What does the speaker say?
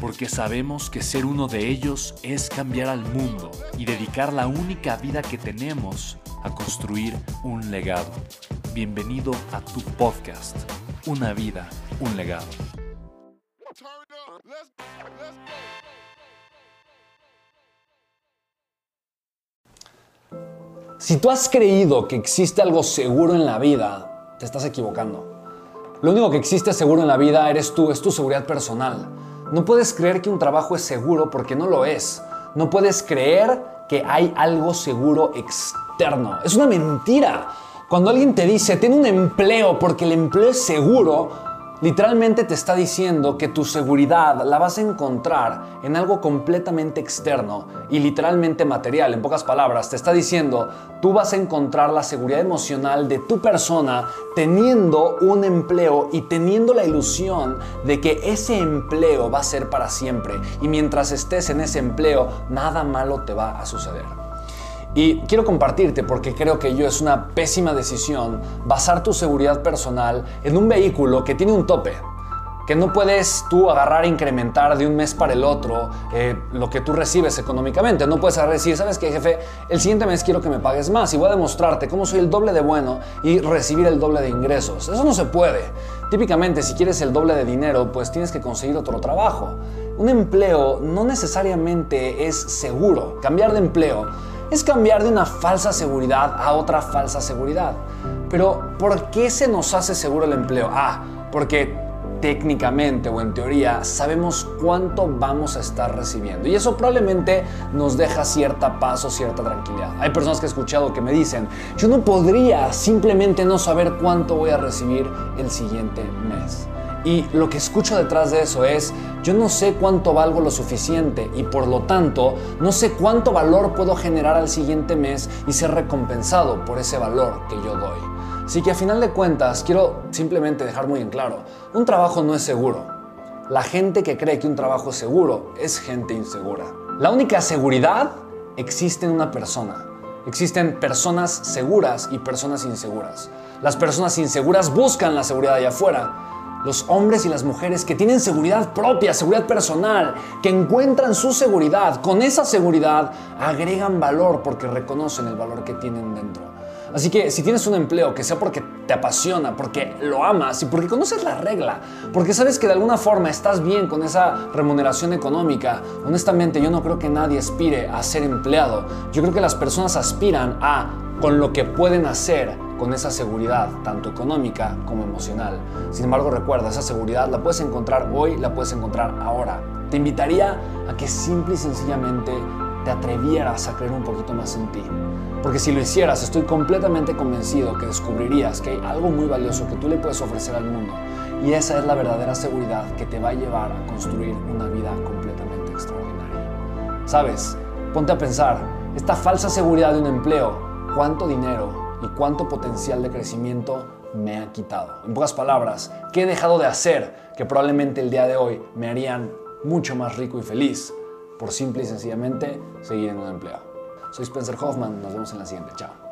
porque sabemos que ser uno de ellos es cambiar al mundo y dedicar la única vida que tenemos a construir un legado. Bienvenido a tu podcast, Una vida, un legado. Si tú has creído que existe algo seguro en la vida, te estás equivocando. Lo único que existe seguro en la vida eres tú, es tu seguridad personal. No puedes creer que un trabajo es seguro porque no lo es. No puedes creer que hay algo seguro externo. Es una mentira. Cuando alguien te dice, tiene un empleo porque el empleo es seguro, Literalmente te está diciendo que tu seguridad la vas a encontrar en algo completamente externo y literalmente material. En pocas palabras, te está diciendo, tú vas a encontrar la seguridad emocional de tu persona teniendo un empleo y teniendo la ilusión de que ese empleo va a ser para siempre. Y mientras estés en ese empleo, nada malo te va a suceder. Y quiero compartirte porque creo que yo es una pésima decisión basar tu seguridad personal en un vehículo que tiene un tope, que no puedes tú agarrar e incrementar de un mes para el otro eh, lo que tú recibes económicamente. No puedes agarrar y decir, ¿sabes qué, jefe? El siguiente mes quiero que me pagues más y voy a demostrarte cómo soy el doble de bueno y recibir el doble de ingresos. Eso no se puede. Típicamente, si quieres el doble de dinero, pues tienes que conseguir otro trabajo. Un empleo no necesariamente es seguro. Cambiar de empleo es cambiar de una falsa seguridad a otra falsa seguridad. Pero ¿por qué se nos hace seguro el empleo? Ah, porque técnicamente o en teoría sabemos cuánto vamos a estar recibiendo y eso probablemente nos deja cierta paz o cierta tranquilidad. Hay personas que he escuchado que me dicen, yo no podría simplemente no saber cuánto voy a recibir el siguiente mes. Y lo que escucho detrás de eso es, yo no sé cuánto valgo lo suficiente y por lo tanto no sé cuánto valor puedo generar al siguiente mes y ser recompensado por ese valor que yo doy. Así que a final de cuentas quiero simplemente dejar muy en claro, un trabajo no es seguro. La gente que cree que un trabajo es seguro es gente insegura. La única seguridad existe en una persona. Existen personas seguras y personas inseguras. Las personas inseguras buscan la seguridad allá afuera los hombres y las mujeres que tienen seguridad propia, seguridad personal, que encuentran su seguridad, con esa seguridad agregan valor porque reconocen el valor que tienen dentro. Así que si tienes un empleo que sea porque te apasiona, porque lo amas y porque conoces la regla, porque sabes que de alguna forma estás bien con esa remuneración económica, honestamente yo no creo que nadie aspire a ser empleado. Yo creo que las personas aspiran a con lo que pueden hacer con esa seguridad, tanto económica como emocional. Sin embargo, recuerda, esa seguridad la puedes encontrar hoy, la puedes encontrar ahora. Te invitaría a que simple y sencillamente te atrevieras a creer un poquito más en ti. Porque si lo hicieras, estoy completamente convencido que descubrirías que hay algo muy valioso que tú le puedes ofrecer al mundo. Y esa es la verdadera seguridad que te va a llevar a construir una vida completamente extraordinaria. ¿Sabes? Ponte a pensar, esta falsa seguridad de un empleo, ¿cuánto dinero y cuánto potencial de crecimiento me ha quitado. En pocas palabras, ¿qué he dejado de hacer que probablemente el día de hoy me harían mucho más rico y feliz por simple y sencillamente seguir en un empleo? Soy Spencer Hoffman, nos vemos en la siguiente, chao.